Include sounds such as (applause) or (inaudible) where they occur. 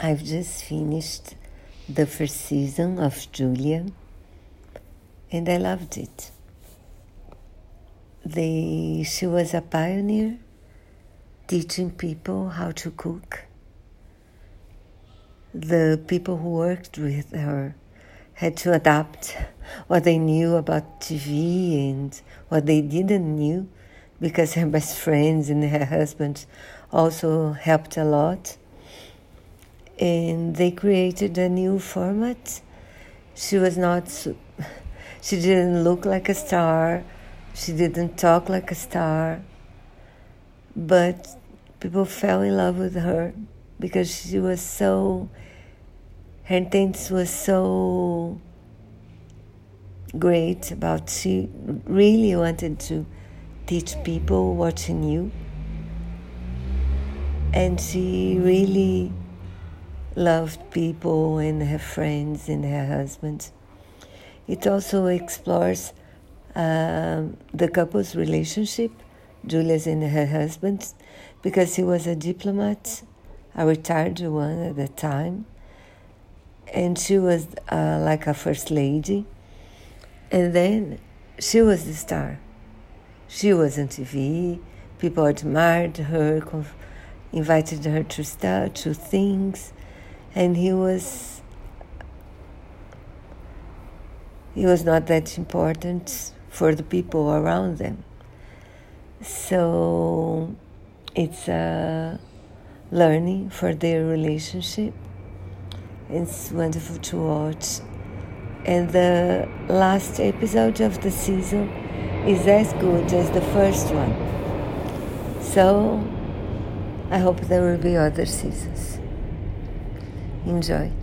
I've just finished the first season of Julia and I loved it. They, she was a pioneer teaching people how to cook. The people who worked with her had to adapt what they knew about TV and what they didn't knew because her best friends and her husband also helped a lot and they created a new format. She was not, (laughs) she didn't look like a star, she didn't talk like a star, but people fell in love with her because she was so, her intent was so great about she really wanted to teach people what she knew and she really loved people and her friends and her husband. It also explores um, the couple's relationship, Julia's and her husband, because he was a diplomat, a retired one at the time, and she was uh, like a first lady. And then she was the star. She was on TV. People admired her, invited her to start to things and he was he was not that important for the people around them. So it's a learning for their relationship. It's wonderful to watch. And the last episode of the season is as good as the first one. So I hope there will be other seasons. Enjoy.